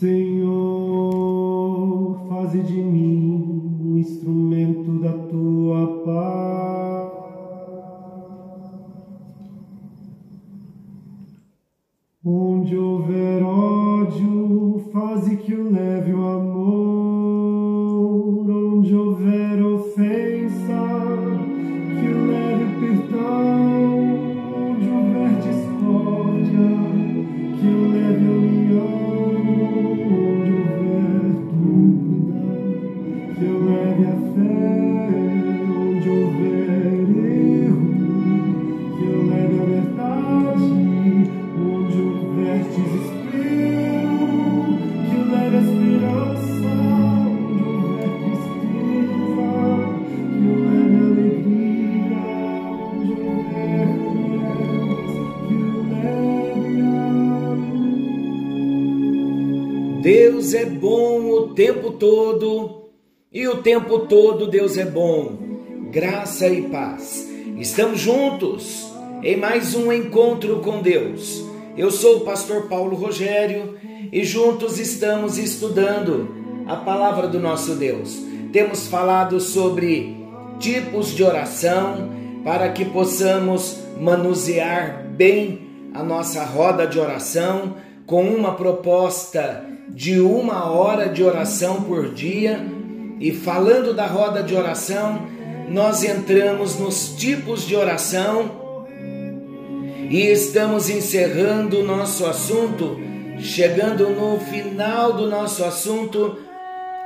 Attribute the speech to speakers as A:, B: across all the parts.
A: Senhor, faze de
B: tempo todo e o tempo todo Deus é bom. Graça e paz. Estamos juntos em mais um encontro com Deus. Eu sou o pastor Paulo Rogério e juntos estamos estudando a palavra do nosso Deus. Temos falado sobre tipos de oração para que possamos manusear bem a nossa roda de oração com uma proposta de uma hora de oração por dia. E falando da roda de oração, nós entramos nos tipos de oração e estamos encerrando o nosso assunto, chegando no final do nosso assunto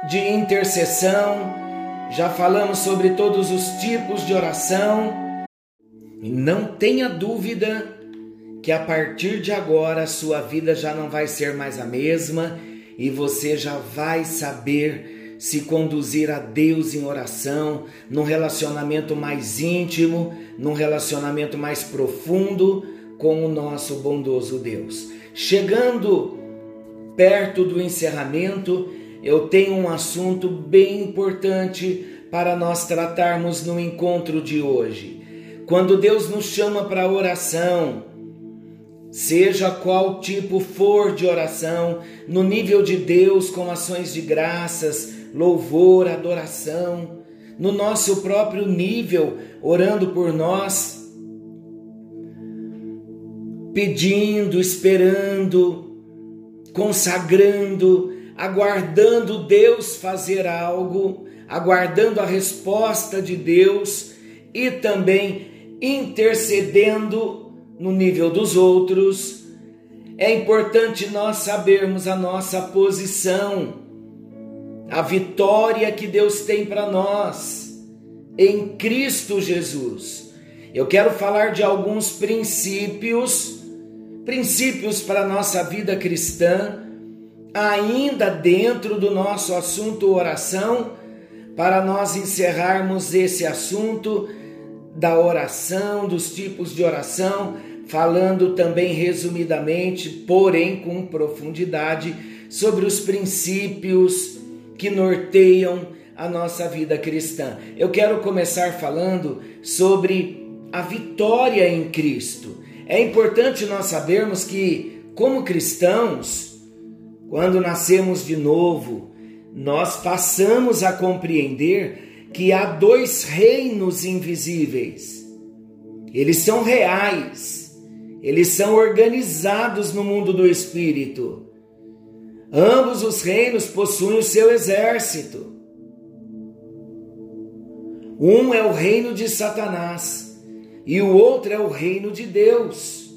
B: de intercessão. Já falamos sobre todos os tipos de oração. E não tenha dúvida que a partir de agora a sua vida já não vai ser mais a mesma e você já vai saber se conduzir a Deus em oração, num relacionamento mais íntimo, num relacionamento mais profundo com o nosso bondoso Deus. Chegando perto do encerramento, eu tenho um assunto bem importante para nós tratarmos no encontro de hoje. Quando Deus nos chama para oração, seja qual tipo for de oração, no nível de Deus, com ações de graças, louvor, adoração, no nosso próprio nível, orando por nós, pedindo, esperando, consagrando, aguardando Deus fazer algo, aguardando a resposta de Deus e também intercedendo no nível dos outros. É importante nós sabermos a nossa posição, a vitória que Deus tem para nós em Cristo Jesus. Eu quero falar de alguns princípios, princípios para a nossa vida cristã, ainda dentro do nosso assunto oração, para nós encerrarmos esse assunto da oração, dos tipos de oração, falando também resumidamente, porém com profundidade, sobre os princípios que norteiam a nossa vida cristã. Eu quero começar falando sobre a vitória em Cristo. É importante nós sabermos que, como cristãos, quando nascemos de novo, nós passamos a compreender que há dois reinos invisíveis. Eles são reais, eles são organizados no mundo do espírito. Ambos os reinos possuem o seu exército. Um é o reino de Satanás e o outro é o reino de Deus.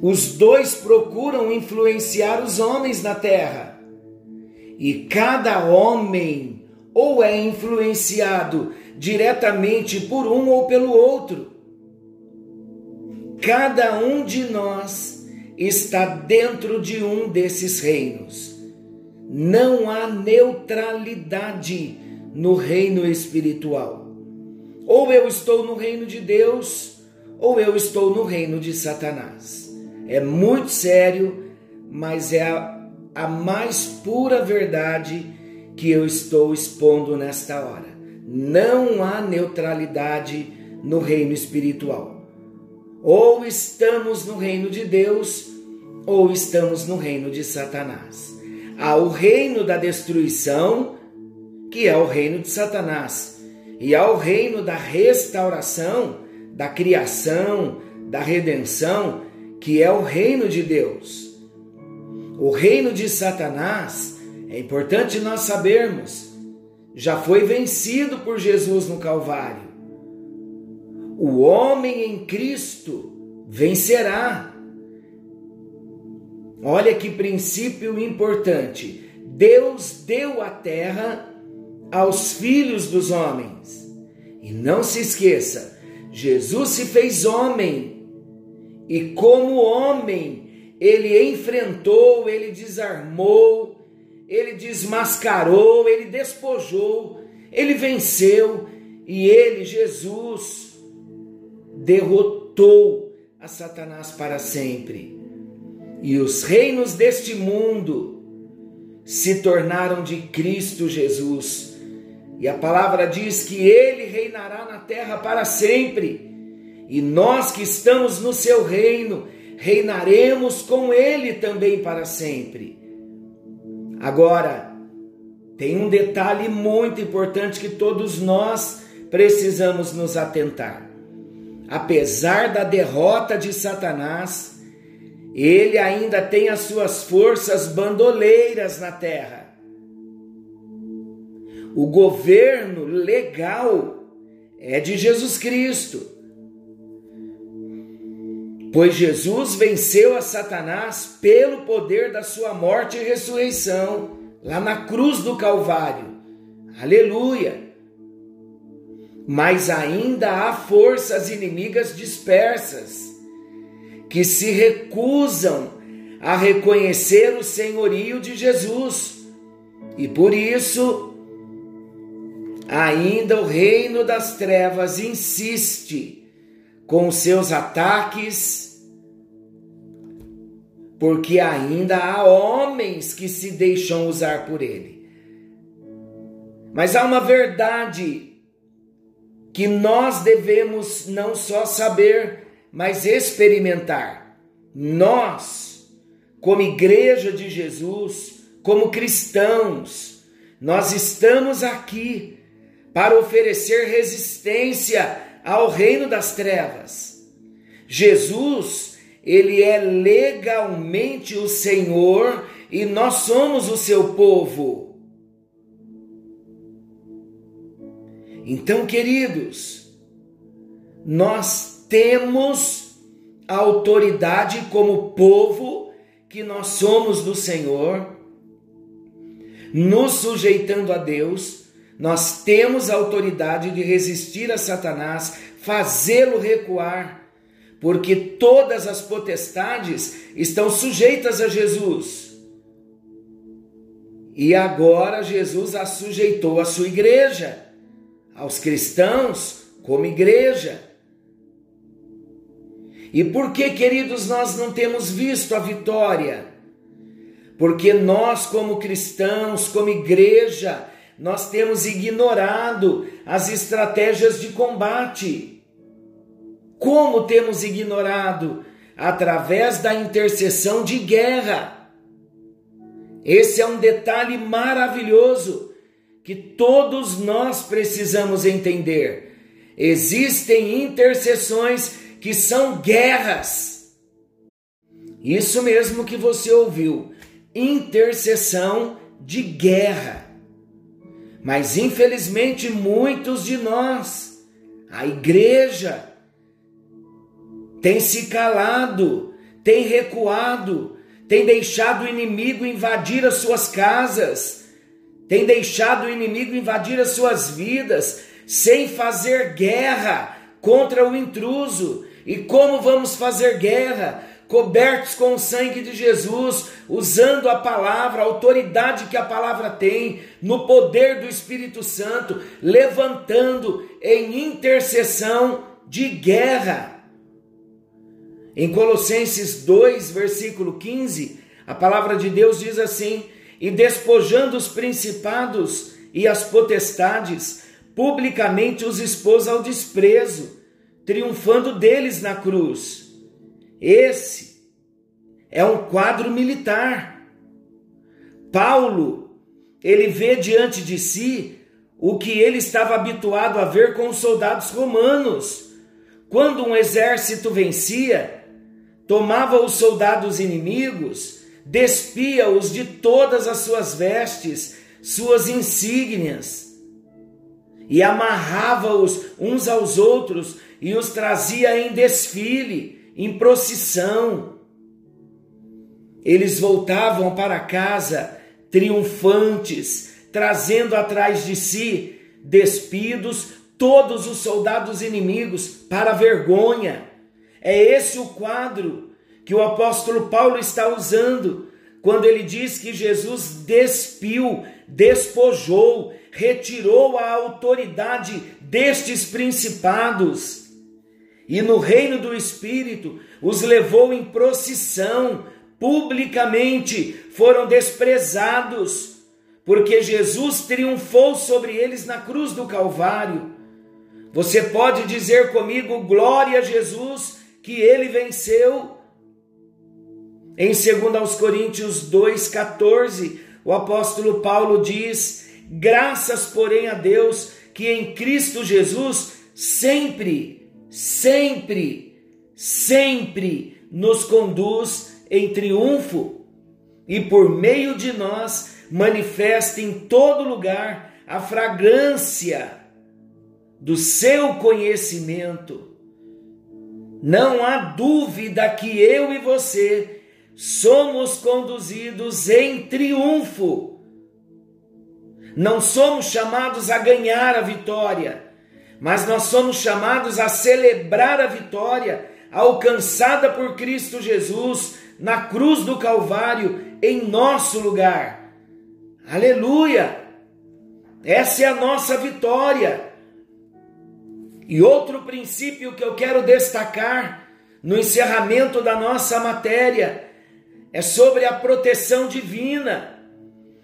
B: Os dois procuram influenciar os homens na terra. E cada homem ou é influenciado diretamente por um ou pelo outro. Cada um de nós está dentro de um desses reinos. Não há neutralidade no reino espiritual. Ou eu estou no reino de Deus, ou eu estou no reino de Satanás. É muito sério, mas é a, a mais pura verdade que eu estou expondo nesta hora. Não há neutralidade no reino espiritual. Ou estamos no reino de Deus, ou estamos no reino de Satanás. Há o reino da destruição, que é o reino de Satanás, e há o reino da restauração, da criação, da redenção, que é o reino de Deus. O reino de Satanás, é importante nós sabermos, já foi vencido por Jesus no Calvário. O homem em Cristo vencerá. Olha que princípio importante. Deus deu a terra aos filhos dos homens. E não se esqueça, Jesus se fez homem. E como homem, ele enfrentou, ele desarmou, ele desmascarou, ele despojou, ele venceu e ele, Jesus, derrotou a Satanás para sempre e os reinos deste mundo se tornaram de Cristo Jesus. E a palavra diz que ele reinará na terra para sempre. E nós que estamos no seu reino, reinaremos com ele também para sempre. Agora, tem um detalhe muito importante que todos nós precisamos nos atentar. Apesar da derrota de Satanás, ele ainda tem as suas forças bandoleiras na terra. O governo legal é de Jesus Cristo. Pois Jesus venceu a Satanás pelo poder da sua morte e ressurreição, lá na cruz do Calvário. Aleluia! Mas ainda há forças inimigas dispersas que se recusam a reconhecer o senhorio de Jesus. E por isso, ainda o reino das trevas insiste com seus ataques, porque ainda há homens que se deixam usar por ele. Mas há uma verdade que nós devemos não só saber, mas experimentar. Nós, como igreja de Jesus, como cristãos, nós estamos aqui para oferecer resistência ao reino das trevas. Jesus, ele é legalmente o Senhor e nós somos o seu povo. Então, queridos, nós temos a autoridade como povo que nós somos do Senhor, nos sujeitando a Deus, nós temos a autoridade de resistir a Satanás, fazê-lo recuar, porque todas as potestades estão sujeitas a Jesus. E agora Jesus a sujeitou à sua igreja, aos cristãos como igreja. E por que, queridos, nós não temos visto a vitória? Porque nós, como cristãos, como igreja, nós temos ignorado as estratégias de combate. Como temos ignorado? Através da intercessão de guerra. Esse é um detalhe maravilhoso que todos nós precisamos entender. Existem intercessões que são guerras. Isso mesmo que você ouviu, intercessão de guerra. Mas infelizmente muitos de nós, a igreja, tem se calado, tem recuado, tem deixado o inimigo invadir as suas casas, tem deixado o inimigo invadir as suas vidas, sem fazer guerra contra o intruso, e como vamos fazer guerra? Cobertos com o sangue de Jesus, usando a palavra, a autoridade que a palavra tem, no poder do Espírito Santo, levantando em intercessão de guerra. Em Colossenses 2, versículo 15, a palavra de Deus diz assim: E despojando os principados e as potestades, publicamente os expôs ao desprezo triunfando deles na cruz. Esse é um quadro militar. Paulo, ele vê diante de si o que ele estava habituado a ver com os soldados romanos. Quando um exército vencia, tomava os soldados inimigos, despia-os de todas as suas vestes, suas insígnias, e amarrava-os uns aos outros e os trazia em desfile, em procissão. Eles voltavam para casa triunfantes, trazendo atrás de si, despidos, todos os soldados inimigos para vergonha. É esse o quadro que o apóstolo Paulo está usando quando ele diz que Jesus despiu, despojou, retirou a autoridade destes principados e no reino do Espírito os levou em procissão, publicamente foram desprezados, porque Jesus triunfou sobre eles na cruz do Calvário. Você pode dizer comigo, glória a Jesus, que ele venceu. Em 2 Coríntios 2,14, o apóstolo Paulo diz: Graças, porém, a Deus que em Cristo Jesus sempre, sempre, sempre nos conduz em triunfo e por meio de nós manifesta em todo lugar a fragrância do seu conhecimento. Não há dúvida que eu e você somos conduzidos em triunfo. Não somos chamados a ganhar a vitória, mas nós somos chamados a celebrar a vitória alcançada por Cristo Jesus na cruz do Calvário em nosso lugar. Aleluia! Essa é a nossa vitória. E outro princípio que eu quero destacar no encerramento da nossa matéria é sobre a proteção divina.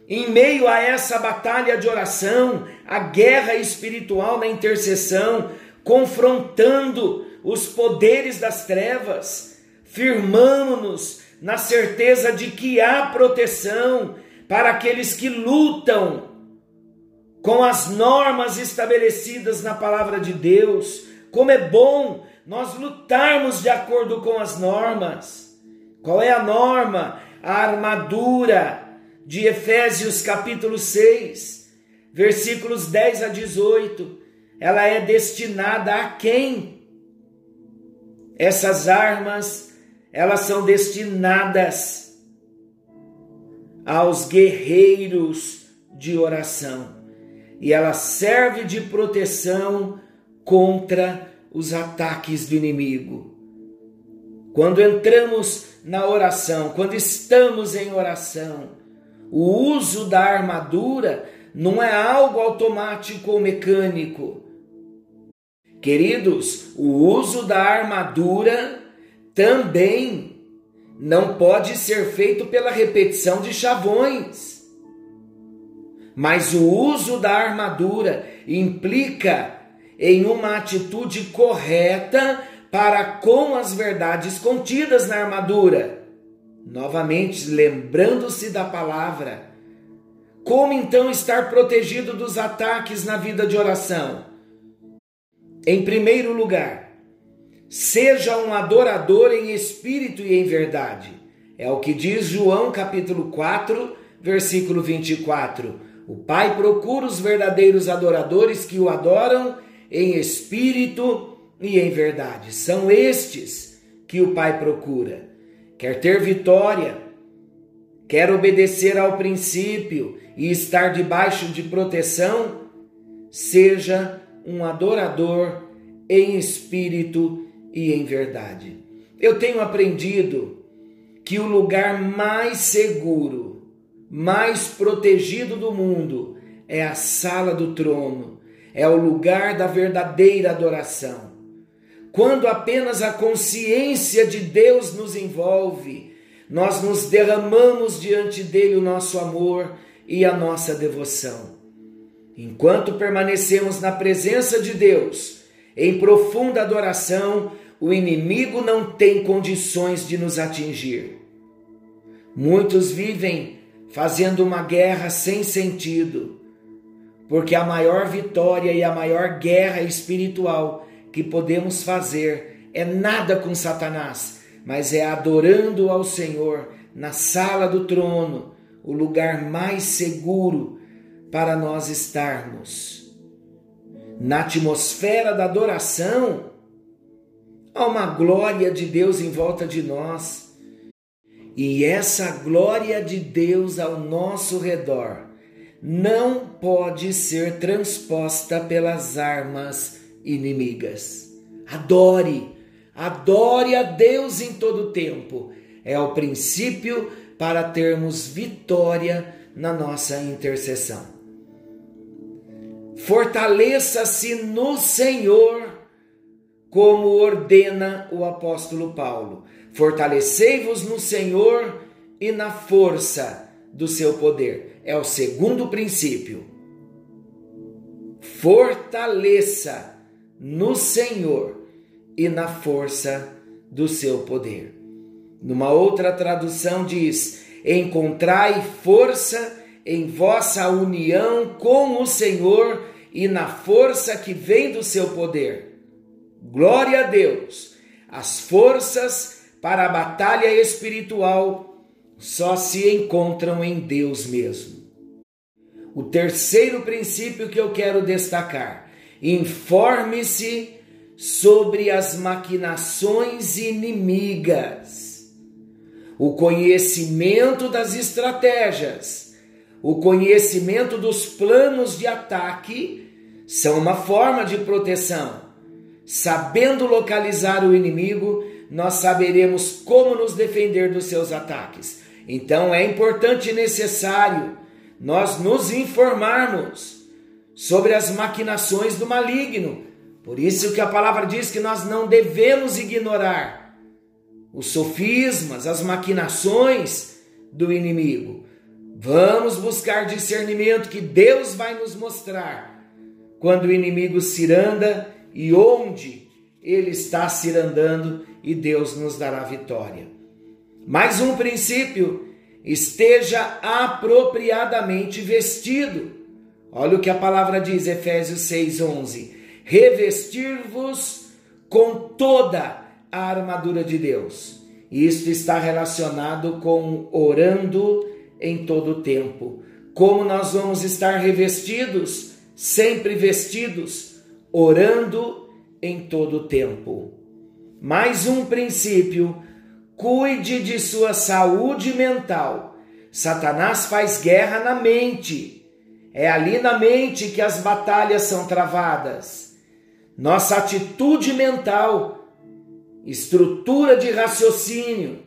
B: Em meio a essa batalha de oração, a guerra espiritual na intercessão, confrontando os poderes das trevas, firmamos-nos na certeza de que há proteção para aqueles que lutam com as normas estabelecidas na palavra de Deus. Como é bom nós lutarmos de acordo com as normas. Qual é a norma? A armadura de Efésios capítulo 6, versículos 10 a 18. Ela é destinada a quem? Essas armas, elas são destinadas aos guerreiros de oração. E ela serve de proteção contra os ataques do inimigo. Quando entramos na oração, quando estamos em oração, o uso da armadura não é algo automático ou mecânico. Queridos, o uso da armadura também não pode ser feito pela repetição de chavões. Mas o uso da armadura implica em uma atitude correta para com as verdades contidas na armadura. Novamente, lembrando-se da palavra. Como então estar protegido dos ataques na vida de oração? Em primeiro lugar, seja um adorador em espírito e em verdade. É o que diz João capítulo 4, versículo 24. O Pai procura os verdadeiros adoradores que o adoram em espírito e em verdade. São estes que o Pai procura. Quer ter vitória, quer obedecer ao princípio e estar debaixo de proteção, seja um adorador em espírito e em verdade. Eu tenho aprendido que o lugar mais seguro, mais protegido do mundo é a sala do trono, é o lugar da verdadeira adoração quando apenas a consciência de Deus nos envolve, nós nos derramamos diante dele o nosso amor e a nossa devoção. Enquanto permanecemos na presença de Deus, em profunda adoração, o inimigo não tem condições de nos atingir. Muitos vivem fazendo uma guerra sem sentido, porque a maior vitória e a maior guerra espiritual que podemos fazer é nada com Satanás, mas é adorando ao Senhor na sala do trono, o lugar mais seguro para nós estarmos. Na atmosfera da adoração, há uma glória de Deus em volta de nós e essa glória de Deus ao nosso redor não pode ser transposta pelas armas inimigas. Adore, adore a Deus em todo tempo. É o princípio para termos vitória na nossa intercessão. Fortaleça-se no Senhor, como ordena o apóstolo Paulo. Fortalecei-vos no Senhor e na força do seu poder. É o segundo princípio. Fortaleça no Senhor e na força do seu poder. Numa outra tradução diz: Encontrai força em vossa união com o Senhor e na força que vem do seu poder. Glória a Deus! As forças para a batalha espiritual só se encontram em Deus mesmo. O terceiro princípio que eu quero destacar: informe-se sobre as maquinações inimigas. O conhecimento das estratégias, o conhecimento dos planos de ataque são uma forma de proteção. Sabendo localizar o inimigo, nós saberemos como nos defender dos seus ataques. Então é importante e necessário nós nos informarmos sobre as maquinações do maligno. Por isso que a palavra diz que nós não devemos ignorar os sofismas, as maquinações do inimigo. Vamos buscar discernimento que Deus vai nos mostrar quando o inimigo ciranda e onde ele está cirandando e Deus nos dará vitória. Mais um princípio: esteja apropriadamente vestido. Olha o que a palavra diz, Efésios 6:11. Revestir-vos com toda a armadura de Deus. Isto está relacionado com orando em todo o tempo. Como nós vamos estar revestidos? Sempre vestidos, orando em todo o tempo. Mais um princípio: cuide de sua saúde mental. Satanás faz guerra na mente. É ali na mente que as batalhas são travadas. Nossa atitude mental, estrutura de raciocínio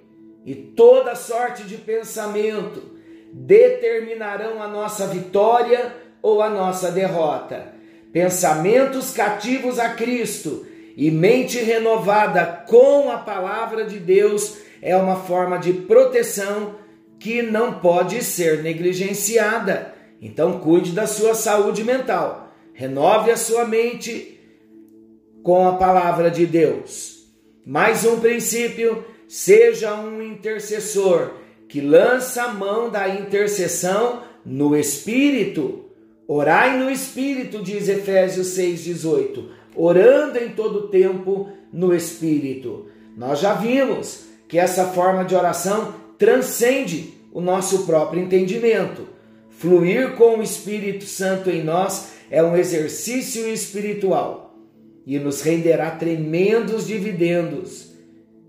B: e toda sorte de pensamento determinarão a nossa vitória ou a nossa derrota. Pensamentos cativos a Cristo e mente renovada com a palavra de Deus é uma forma de proteção que não pode ser negligenciada. Então, cuide da sua saúde mental. Renove a sua mente com a palavra de Deus. Mais um princípio: seja um intercessor que lança a mão da intercessão no espírito. Orai no espírito, diz Efésios 6,18 orando em todo tempo no Espírito. Nós já vimos que essa forma de oração transcende o nosso próprio entendimento. Fluir com o Espírito Santo em nós é um exercício espiritual e nos renderá tremendos dividendos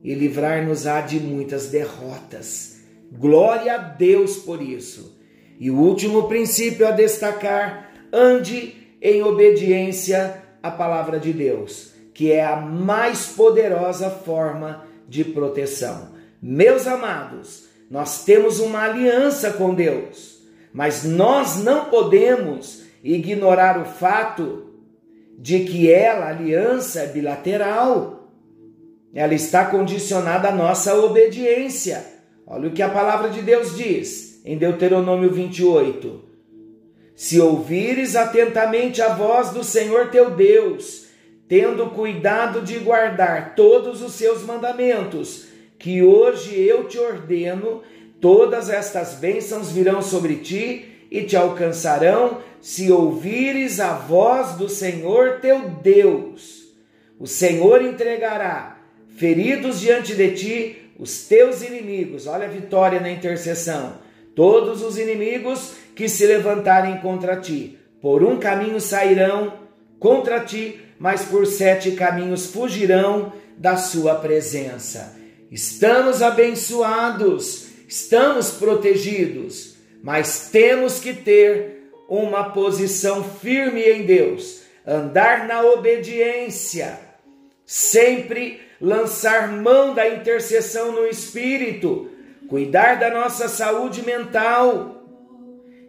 B: e livrar-nos-á de muitas derrotas. Glória a Deus por isso. E o último princípio a destacar: ande em obediência a palavra de Deus, que é a mais poderosa forma de proteção. Meus amados, nós temos uma aliança com Deus, mas nós não podemos ignorar o fato de que ela, aliança, é bilateral. Ela está condicionada à nossa obediência. Olha o que a palavra de Deus diz em Deuteronômio 28. Se ouvires atentamente a voz do Senhor teu Deus, tendo cuidado de guardar todos os seus mandamentos, que hoje eu te ordeno, Todas estas bênçãos virão sobre ti e te alcançarão se ouvires a voz do Senhor teu Deus. O Senhor entregará feridos diante de ti os teus inimigos. Olha a vitória na intercessão. Todos os inimigos que se levantarem contra ti, por um caminho sairão contra ti, mas por sete caminhos fugirão da sua presença. Estamos abençoados, estamos protegidos, mas temos que ter uma posição firme em Deus, andar na obediência, sempre lançar mão da intercessão no espírito, cuidar da nossa saúde mental,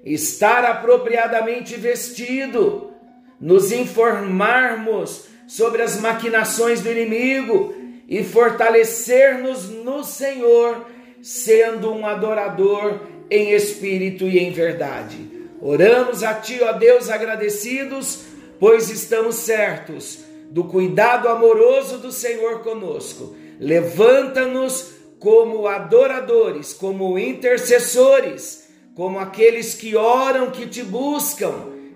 B: estar apropriadamente vestido, nos informarmos sobre as maquinações do inimigo e fortalecer-nos no Senhor, sendo um adorador em espírito e em verdade. Oramos a Ti, ó Deus, agradecidos, pois estamos certos do cuidado amoroso do Senhor conosco. Levanta-nos como adoradores, como intercessores, como aqueles que oram, que te buscam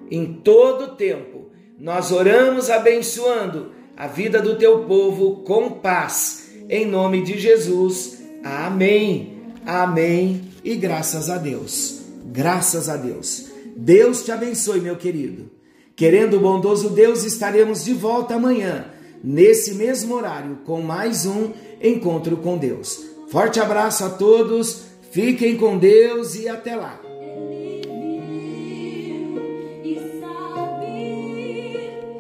B: em todo tempo. Nós oramos abençoando a vida do teu povo com paz. Em nome de Jesus. Amém. Amém. E graças a Deus. Graças a Deus. Deus te abençoe, meu querido. Querendo o bondoso Deus, estaremos de volta amanhã, nesse mesmo horário, com mais um encontro com Deus. Forte abraço a todos, fiquem com Deus e até lá.